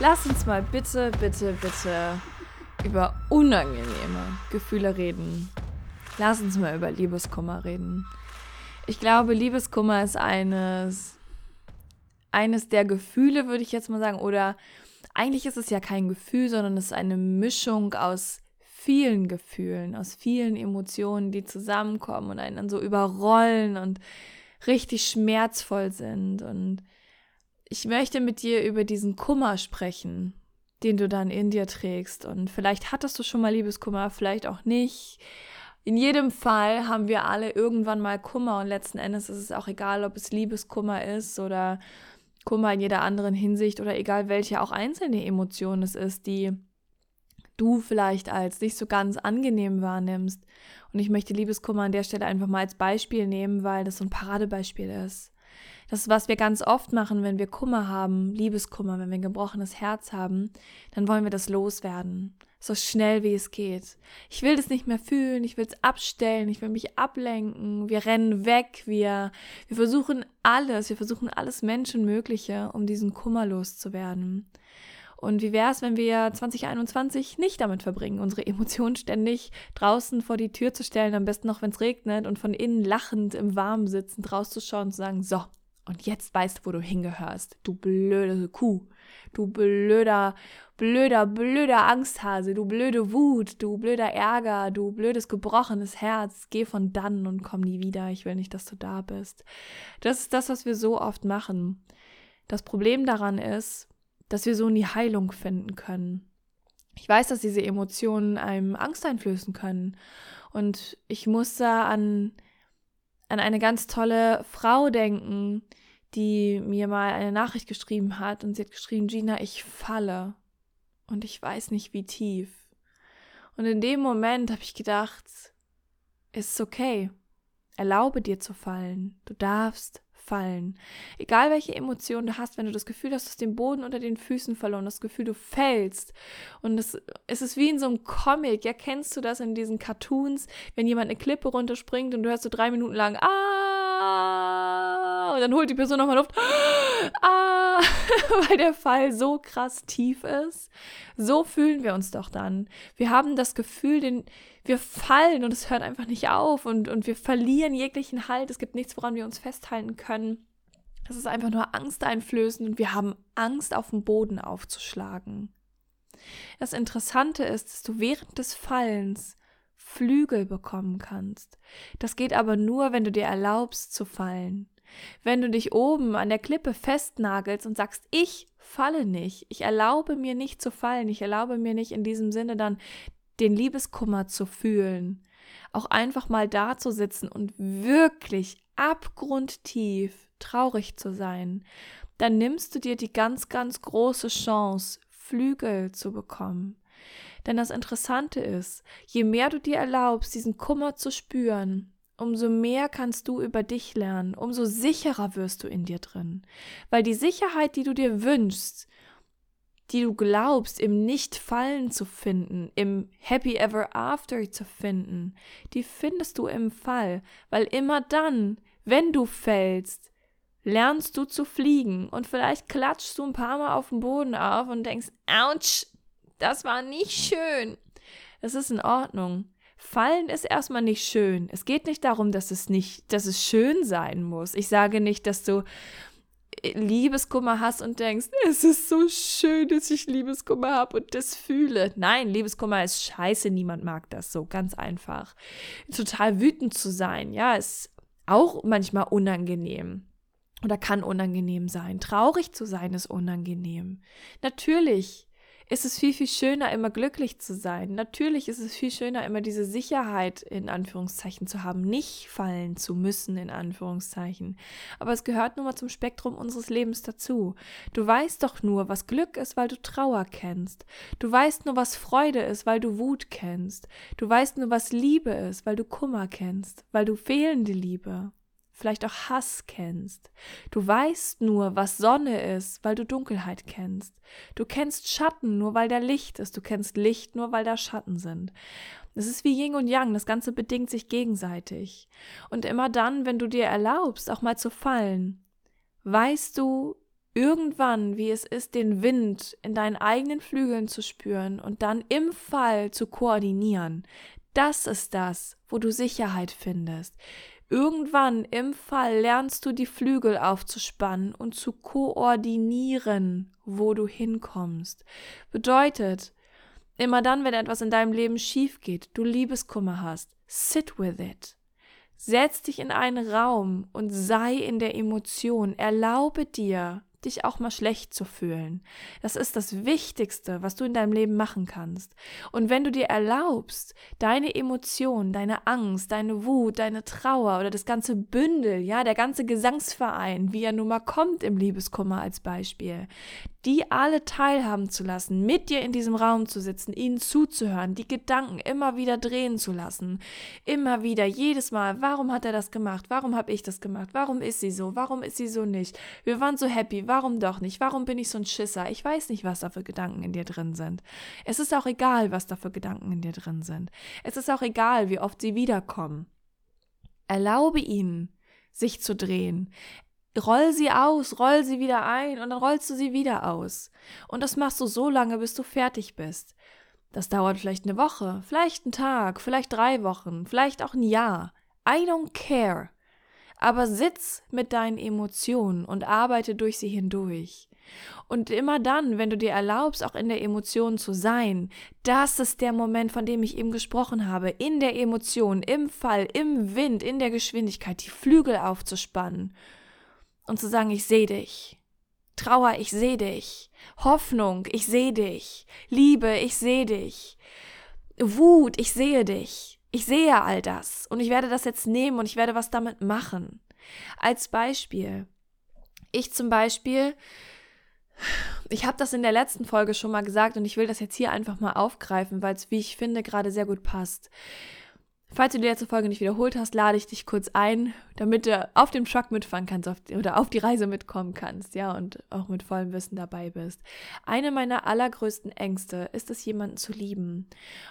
Lass uns mal bitte, bitte, bitte über unangenehme Gefühle reden. Lass uns mal über Liebeskummer reden. Ich glaube, Liebeskummer ist eines, eines der Gefühle, würde ich jetzt mal sagen, oder eigentlich ist es ja kein Gefühl, sondern es ist eine Mischung aus vielen Gefühlen, aus vielen Emotionen, die zusammenkommen und einen dann so überrollen und richtig schmerzvoll sind. Und ich möchte mit dir über diesen Kummer sprechen, den du dann in dir trägst. Und vielleicht hattest du schon mal Liebeskummer, vielleicht auch nicht. In jedem Fall haben wir alle irgendwann mal Kummer und letzten Endes ist es auch egal, ob es Liebeskummer ist oder Kummer in jeder anderen Hinsicht oder egal welche auch einzelne Emotion es ist, die du vielleicht als nicht so ganz angenehm wahrnimmst. Und ich möchte Liebeskummer an der Stelle einfach mal als Beispiel nehmen, weil das so ein Paradebeispiel ist. Das ist, was wir ganz oft machen, wenn wir Kummer haben, Liebeskummer, wenn wir ein gebrochenes Herz haben, dann wollen wir das loswerden. So schnell wie es geht. Ich will das nicht mehr fühlen, ich will es abstellen, ich will mich ablenken. Wir rennen weg, wir, wir versuchen alles, wir versuchen alles Menschenmögliche, um diesen Kummer loszuwerden. Und wie wäre es, wenn wir 2021 nicht damit verbringen, unsere Emotionen ständig draußen vor die Tür zu stellen, am besten noch, wenn es regnet und von innen lachend im Warmen sitzend rauszuschauen und zu sagen, so, und jetzt weißt du, wo du hingehörst. Du blöde Kuh. Du blöder, blöder, blöder Angsthase. Du blöde Wut. Du blöder Ärger. Du blödes, gebrochenes Herz. Geh von dann und komm nie wieder. Ich will nicht, dass du da bist. Das ist das, was wir so oft machen. Das Problem daran ist, dass wir so nie Heilung finden können. Ich weiß, dass diese Emotionen einem Angst einflößen können. Und ich muss da an an eine ganz tolle Frau denken, die mir mal eine Nachricht geschrieben hat und sie hat geschrieben, Gina, ich falle und ich weiß nicht wie tief. Und in dem Moment habe ich gedacht, es ist okay. Erlaube dir zu fallen. Du darfst fallen. Egal welche Emotion du hast, wenn du das Gefühl hast, du hast den Boden unter den Füßen verloren, das Gefühl, du fällst. Und es, es ist wie in so einem Comic. Ja, kennst du das in diesen Cartoons, wenn jemand eine Klippe runterspringt und du hörst so drei Minuten lang, ah, und dann holt die Person nochmal Luft, ah, weil der Fall so krass tief ist. So fühlen wir uns doch dann. Wir haben das Gefühl, den, wir fallen und es hört einfach nicht auf und, und wir verlieren jeglichen Halt. Es gibt nichts, woran wir uns festhalten können. Das ist einfach nur angsteinflößend und wir haben Angst, auf den Boden aufzuschlagen. Das Interessante ist, dass du während des Fallens Flügel bekommen kannst. Das geht aber nur, wenn du dir erlaubst zu fallen. Wenn du dich oben an der Klippe festnagelst und sagst, ich falle nicht, ich erlaube mir nicht zu fallen, ich erlaube mir nicht in diesem Sinne dann den Liebeskummer zu fühlen, auch einfach mal da zu sitzen und wirklich abgrundtief traurig zu sein, dann nimmst du dir die ganz, ganz große Chance, Flügel zu bekommen. Denn das Interessante ist, je mehr du dir erlaubst, diesen Kummer zu spüren, umso mehr kannst du über dich lernen, umso sicherer wirst du in dir drin. Weil die Sicherheit, die du dir wünschst, die du glaubst, im Nicht-Fallen zu finden, im Happy Ever After zu finden, die findest du im Fall, weil immer dann, wenn du fällst, lernst du zu fliegen und vielleicht klatschst du ein paar Mal auf den Boden auf und denkst, ouch, das war nicht schön. Das ist in Ordnung. Fallen ist erstmal nicht schön. Es geht nicht darum, dass es nicht, dass es schön sein muss. Ich sage nicht, dass du Liebeskummer hast und denkst, es ist so schön, dass ich Liebeskummer habe und das fühle. Nein, Liebeskummer ist scheiße, niemand mag das so, ganz einfach. Total wütend zu sein, ja, ist auch manchmal unangenehm oder kann unangenehm sein. Traurig zu sein ist unangenehm. Natürlich ist es viel, viel schöner, immer glücklich zu sein. Natürlich ist es viel schöner, immer diese Sicherheit in Anführungszeichen zu haben, nicht fallen zu müssen in Anführungszeichen. Aber es gehört nun mal zum Spektrum unseres Lebens dazu. Du weißt doch nur, was Glück ist, weil du Trauer kennst. Du weißt nur, was Freude ist, weil du Wut kennst. Du weißt nur, was Liebe ist, weil du Kummer kennst, weil du fehlende Liebe vielleicht auch Hass kennst. Du weißt nur, was Sonne ist, weil du Dunkelheit kennst. Du kennst Schatten nur, weil da Licht ist. Du kennst Licht nur, weil da Schatten sind. Es ist wie Yin und Yang, das Ganze bedingt sich gegenseitig. Und immer dann, wenn du dir erlaubst, auch mal zu fallen, weißt du irgendwann, wie es ist, den Wind in deinen eigenen Flügeln zu spüren und dann im Fall zu koordinieren. Das ist das, wo du Sicherheit findest. Irgendwann im Fall lernst du die Flügel aufzuspannen und zu koordinieren, wo du hinkommst. Bedeutet, immer dann, wenn etwas in deinem Leben schief geht, du Liebeskummer hast, sit with it. Setz dich in einen Raum und sei in der Emotion. Erlaube dir, dich auch mal schlecht zu fühlen. Das ist das Wichtigste, was du in deinem Leben machen kannst. Und wenn du dir erlaubst, deine Emotionen, deine Angst, deine Wut, deine Trauer oder das ganze Bündel, ja, der ganze Gesangsverein, wie er nun mal kommt im Liebeskummer als Beispiel, die alle teilhaben zu lassen, mit dir in diesem Raum zu sitzen, ihnen zuzuhören, die Gedanken immer wieder drehen zu lassen, immer wieder, jedes Mal, warum hat er das gemacht, warum habe ich das gemacht, warum ist sie so, warum ist sie so nicht, wir waren so happy, warum doch nicht, warum bin ich so ein Schisser, ich weiß nicht, was da für Gedanken in dir drin sind. Es ist auch egal, was da für Gedanken in dir drin sind. Es ist auch egal, wie oft sie wiederkommen. Erlaube ihnen, sich zu drehen roll sie aus, roll sie wieder ein und dann rollst du sie wieder aus. Und das machst du so lange, bis du fertig bist. Das dauert vielleicht eine Woche, vielleicht einen Tag, vielleicht drei Wochen, vielleicht auch ein Jahr. I don't care. Aber sitz mit deinen Emotionen und arbeite durch sie hindurch. Und immer dann, wenn du dir erlaubst, auch in der Emotion zu sein, das ist der Moment, von dem ich eben gesprochen habe, in der Emotion, im Fall, im Wind, in der Geschwindigkeit, die Flügel aufzuspannen und zu sagen, ich sehe dich. Trauer, ich sehe dich. Hoffnung, ich sehe dich. Liebe, ich sehe dich. Wut, ich sehe dich. Ich sehe all das und ich werde das jetzt nehmen und ich werde was damit machen. Als Beispiel. Ich zum Beispiel, ich habe das in der letzten Folge schon mal gesagt und ich will das jetzt hier einfach mal aufgreifen, weil es, wie ich finde, gerade sehr gut passt. Falls du die letzte Folge nicht wiederholt hast, lade ich dich kurz ein, damit du auf dem Truck mitfahren kannst auf, oder auf die Reise mitkommen kannst, ja, und auch mit vollem Wissen dabei bist. Eine meiner allergrößten Ängste ist es, jemanden zu lieben.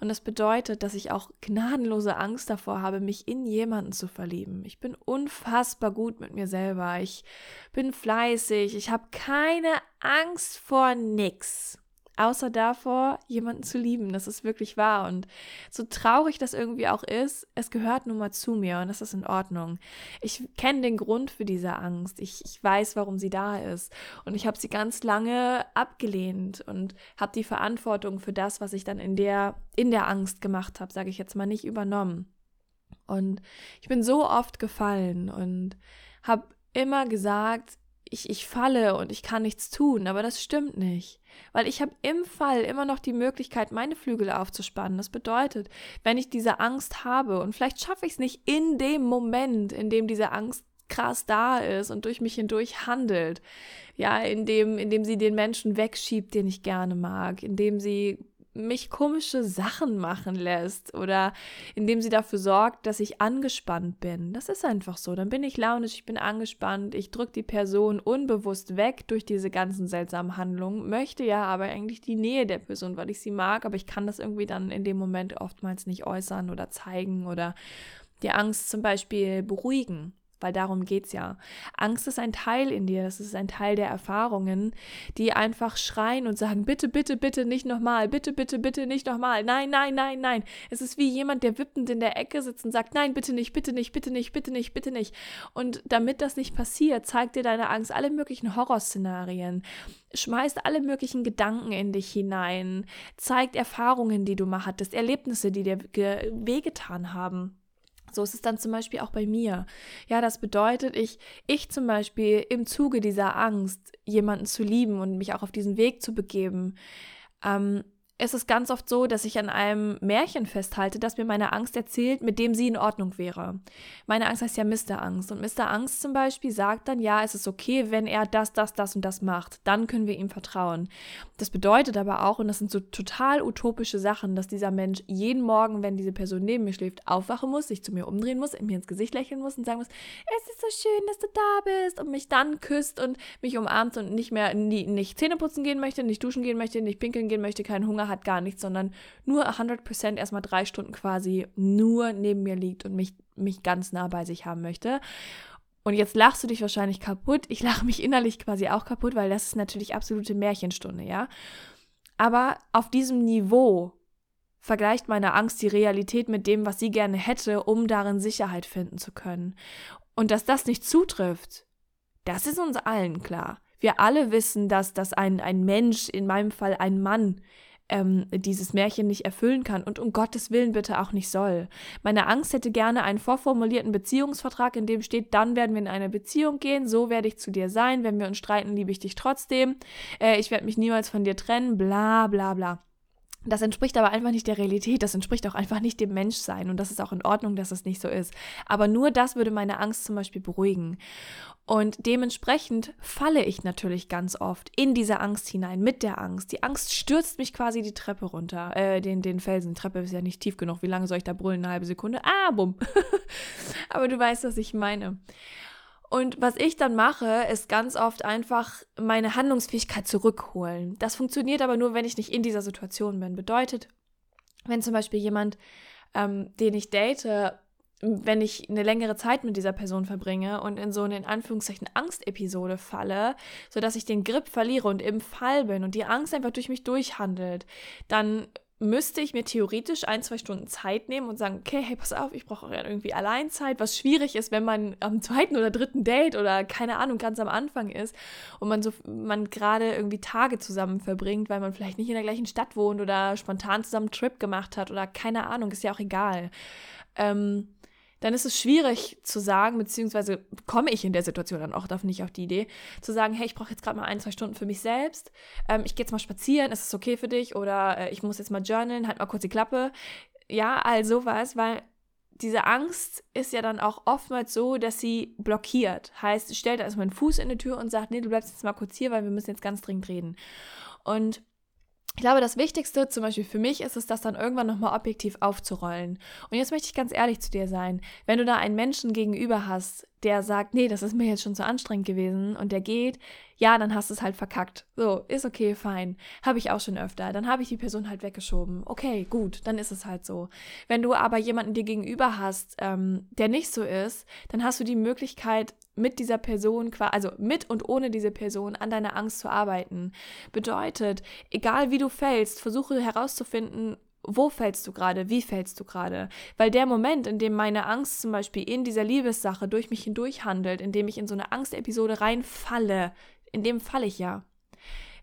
Und das bedeutet, dass ich auch gnadenlose Angst davor habe, mich in jemanden zu verlieben. Ich bin unfassbar gut mit mir selber. Ich bin fleißig. Ich habe keine Angst vor nix außer davor, jemanden zu lieben. Das ist wirklich wahr. Und so traurig das irgendwie auch ist, es gehört nun mal zu mir und das ist in Ordnung. Ich kenne den Grund für diese Angst. Ich, ich weiß, warum sie da ist. Und ich habe sie ganz lange abgelehnt und habe die Verantwortung für das, was ich dann in der, in der Angst gemacht habe, sage ich jetzt mal, nicht übernommen. Und ich bin so oft gefallen und habe immer gesagt, ich, ich falle und ich kann nichts tun, aber das stimmt nicht. Weil ich habe im Fall immer noch die Möglichkeit, meine Flügel aufzuspannen. Das bedeutet, wenn ich diese Angst habe und vielleicht schaffe ich es nicht in dem Moment, in dem diese Angst krass da ist und durch mich hindurch handelt, ja, indem, indem sie den Menschen wegschiebt, den ich gerne mag, indem sie mich komische Sachen machen lässt oder indem sie dafür sorgt, dass ich angespannt bin. Das ist einfach so. Dann bin ich launisch, ich bin angespannt, ich drücke die Person unbewusst weg durch diese ganzen seltsamen Handlungen, möchte ja aber eigentlich die Nähe der Person, weil ich sie mag, aber ich kann das irgendwie dann in dem Moment oftmals nicht äußern oder zeigen oder die Angst zum Beispiel beruhigen weil darum geht es ja. Angst ist ein Teil in dir, das ist ein Teil der Erfahrungen, die einfach schreien und sagen, bitte, bitte, bitte nicht nochmal, bitte, bitte, bitte nicht nochmal, nein, nein, nein, nein. Es ist wie jemand, der wippend in der Ecke sitzt und sagt, nein, bitte nicht, bitte nicht, bitte nicht, bitte nicht, bitte nicht. Und damit das nicht passiert, zeigt dir deine Angst alle möglichen Horrorszenarien, schmeißt alle möglichen Gedanken in dich hinein, zeigt Erfahrungen, die du mal hattest, Erlebnisse, die dir wehgetan haben. So ist es dann zum Beispiel auch bei mir. Ja, das bedeutet, ich, ich zum Beispiel im Zuge dieser Angst, jemanden zu lieben und mich auch auf diesen Weg zu begeben, ähm, ist es ganz oft so, dass ich an einem Märchen festhalte, das mir meine Angst erzählt, mit dem sie in Ordnung wäre. Meine Angst heißt ja Mr. Angst. Und Mr. Angst zum Beispiel sagt dann, ja, es ist okay, wenn er das, das, das und das macht. Dann können wir ihm vertrauen. Das bedeutet aber auch, und das sind so total utopische Sachen, dass dieser Mensch jeden Morgen, wenn diese Person neben mir schläft, aufwachen muss, sich zu mir umdrehen muss, mir ins Gesicht lächeln muss und sagen muss, es ist so schön, dass du da bist und mich dann küsst und mich umarmt und nicht mehr, nie, nicht Zähne putzen gehen möchte, nicht duschen gehen möchte, nicht pinkeln gehen möchte, keinen Hunger hat gar nichts, sondern nur 100% erstmal drei Stunden quasi nur neben mir liegt und mich, mich ganz nah bei sich haben möchte. Und jetzt lachst du dich wahrscheinlich kaputt. Ich lache mich innerlich quasi auch kaputt, weil das ist natürlich absolute Märchenstunde, ja. Aber auf diesem Niveau vergleicht meine Angst die Realität mit dem, was sie gerne hätte, um darin Sicherheit finden zu können. Und dass das nicht zutrifft, das ist uns allen klar. Wir alle wissen, dass, dass ein, ein Mensch, in meinem Fall ein Mann, ähm, dieses Märchen nicht erfüllen kann und um Gottes Willen bitte auch nicht soll. Meine Angst hätte gerne einen vorformulierten Beziehungsvertrag, in dem steht, dann werden wir in eine Beziehung gehen, so werde ich zu dir sein, wenn wir uns streiten, liebe ich dich trotzdem, äh, ich werde mich niemals von dir trennen, bla bla bla. Das entspricht aber einfach nicht der Realität, das entspricht auch einfach nicht dem Menschsein und das ist auch in Ordnung, dass es nicht so ist. Aber nur das würde meine Angst zum Beispiel beruhigen. Und dementsprechend falle ich natürlich ganz oft in diese Angst hinein, mit der Angst. Die Angst stürzt mich quasi die Treppe runter, äh, den, den Felsen. Die Treppe ist ja nicht tief genug. Wie lange soll ich da brüllen? Eine halbe Sekunde? Ah, bumm. aber du weißt, was ich meine. Und was ich dann mache, ist ganz oft einfach meine Handlungsfähigkeit zurückholen. Das funktioniert aber nur, wenn ich nicht in dieser Situation bin. Bedeutet, wenn zum Beispiel jemand, ähm, den ich date, wenn ich eine längere Zeit mit dieser Person verbringe und in so eine in Anführungszeichen Angstepisode falle, sodass ich den Grip verliere und im Fall bin und die Angst einfach durch mich durchhandelt, dann müsste ich mir theoretisch ein, zwei Stunden Zeit nehmen und sagen, okay, hey, pass auf, ich brauche irgendwie Alleinzeit, was schwierig ist, wenn man am zweiten oder dritten Date oder keine Ahnung, ganz am Anfang ist und man so, man gerade irgendwie Tage zusammen verbringt, weil man vielleicht nicht in der gleichen Stadt wohnt oder spontan zusammen einen Trip gemacht hat oder keine Ahnung, ist ja auch egal. Ähm, dann ist es schwierig zu sagen, beziehungsweise komme ich in der Situation dann auch nicht auf die Idee, zu sagen, hey, ich brauche jetzt gerade mal ein, zwei Stunden für mich selbst, ähm, ich gehe jetzt mal spazieren, ist es okay für dich? Oder äh, ich muss jetzt mal journalen, halt mal kurz die Klappe. Ja, all sowas, weil diese Angst ist ja dann auch oftmals so, dass sie blockiert. Heißt, stellt erstmal einen Fuß in die Tür und sagt, nee, du bleibst jetzt mal kurz hier, weil wir müssen jetzt ganz dringend reden. Und ich glaube, das Wichtigste zum Beispiel für mich ist es, das dann irgendwann nochmal objektiv aufzurollen. Und jetzt möchte ich ganz ehrlich zu dir sein. Wenn du da einen Menschen gegenüber hast, der sagt, nee, das ist mir jetzt schon zu anstrengend gewesen und der geht, ja, dann hast du es halt verkackt. So, ist okay, fein. Habe ich auch schon öfter. Dann habe ich die Person halt weggeschoben. Okay, gut, dann ist es halt so. Wenn du aber jemanden dir gegenüber hast, ähm, der nicht so ist, dann hast du die Möglichkeit, mit dieser Person, also mit und ohne diese Person an deiner Angst zu arbeiten. Bedeutet, egal wie du fällst, versuche herauszufinden, wo fällst du gerade, wie fällst du gerade. Weil der Moment, in dem meine Angst zum Beispiel in dieser Liebessache durch mich hindurch handelt, in dem ich in so eine Angstepisode reinfalle, in dem falle ich ja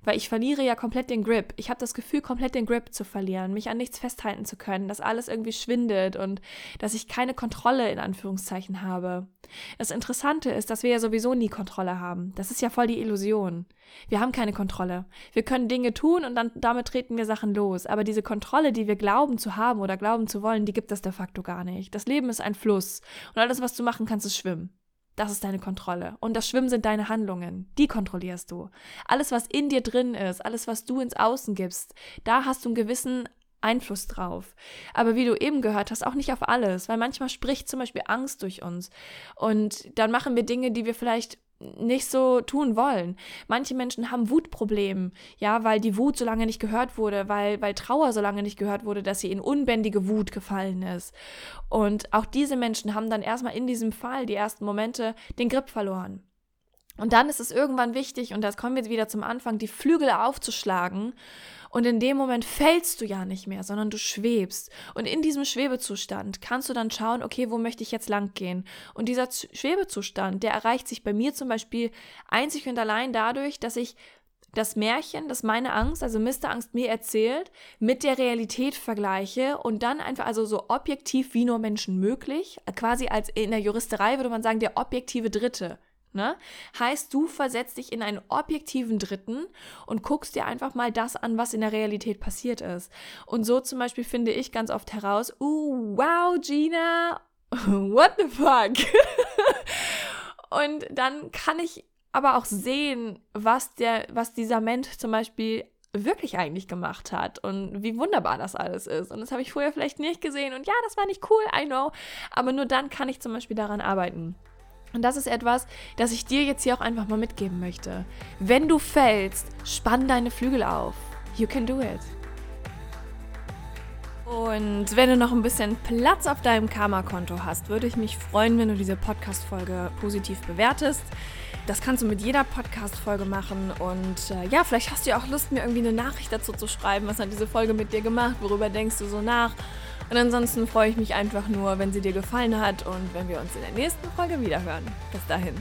weil ich verliere ja komplett den Grip. Ich habe das Gefühl, komplett den Grip zu verlieren, mich an nichts festhalten zu können, dass alles irgendwie schwindet und dass ich keine Kontrolle in Anführungszeichen habe. Das Interessante ist, dass wir ja sowieso nie Kontrolle haben. Das ist ja voll die Illusion. Wir haben keine Kontrolle. Wir können Dinge tun und dann damit treten wir Sachen los. Aber diese Kontrolle, die wir glauben zu haben oder glauben zu wollen, die gibt es de facto gar nicht. Das Leben ist ein Fluss und alles, was du machen kannst, ist schwimmen. Das ist deine Kontrolle. Und das Schwimmen sind deine Handlungen. Die kontrollierst du. Alles, was in dir drin ist, alles, was du ins Außen gibst, da hast du einen gewissen Einfluss drauf. Aber wie du eben gehört hast, auch nicht auf alles, weil manchmal spricht zum Beispiel Angst durch uns. Und dann machen wir Dinge, die wir vielleicht nicht so tun wollen. Manche Menschen haben Wutprobleme, ja, weil die Wut so lange nicht gehört wurde, weil, weil Trauer so lange nicht gehört wurde, dass sie in unbändige Wut gefallen ist. Und auch diese Menschen haben dann erstmal in diesem Fall die ersten Momente den Grip verloren. Und dann ist es irgendwann wichtig, und das kommen wir wieder zum Anfang, die Flügel aufzuschlagen und in dem Moment fällst du ja nicht mehr, sondern du schwebst. Und in diesem Schwebezustand kannst du dann schauen, okay, wo möchte ich jetzt lang gehen? Und dieser Schwebezustand, der erreicht sich bei mir zum Beispiel einzig und allein dadurch, dass ich das Märchen, das meine Angst, also Mr. Angst mir erzählt, mit der Realität vergleiche und dann einfach, also so objektiv wie nur Menschen möglich, quasi als in der Juristerei würde man sagen, der objektive Dritte Ne? Heißt, du versetzt dich in einen objektiven Dritten und guckst dir einfach mal das an, was in der Realität passiert ist. Und so zum Beispiel finde ich ganz oft heraus, uh, wow, Gina, what the fuck? und dann kann ich aber auch sehen, was der, was dieser Mensch zum Beispiel wirklich eigentlich gemacht hat und wie wunderbar das alles ist. Und das habe ich vorher vielleicht nicht gesehen. Und ja, das war nicht cool, I know. Aber nur dann kann ich zum Beispiel daran arbeiten. Und das ist etwas, das ich dir jetzt hier auch einfach mal mitgeben möchte. Wenn du fällst, spann deine Flügel auf. You can do it. Und wenn du noch ein bisschen Platz auf deinem Karma-Konto hast, würde ich mich freuen, wenn du diese Podcast-Folge positiv bewertest. Das kannst du mit jeder Podcast-Folge machen. Und äh, ja, vielleicht hast du ja auch Lust, mir irgendwie eine Nachricht dazu zu schreiben. Was hat diese Folge mit dir gemacht? Worüber denkst du so nach? Und ansonsten freue ich mich einfach nur, wenn sie dir gefallen hat und wenn wir uns in der nächsten Folge wiederhören. Bis dahin.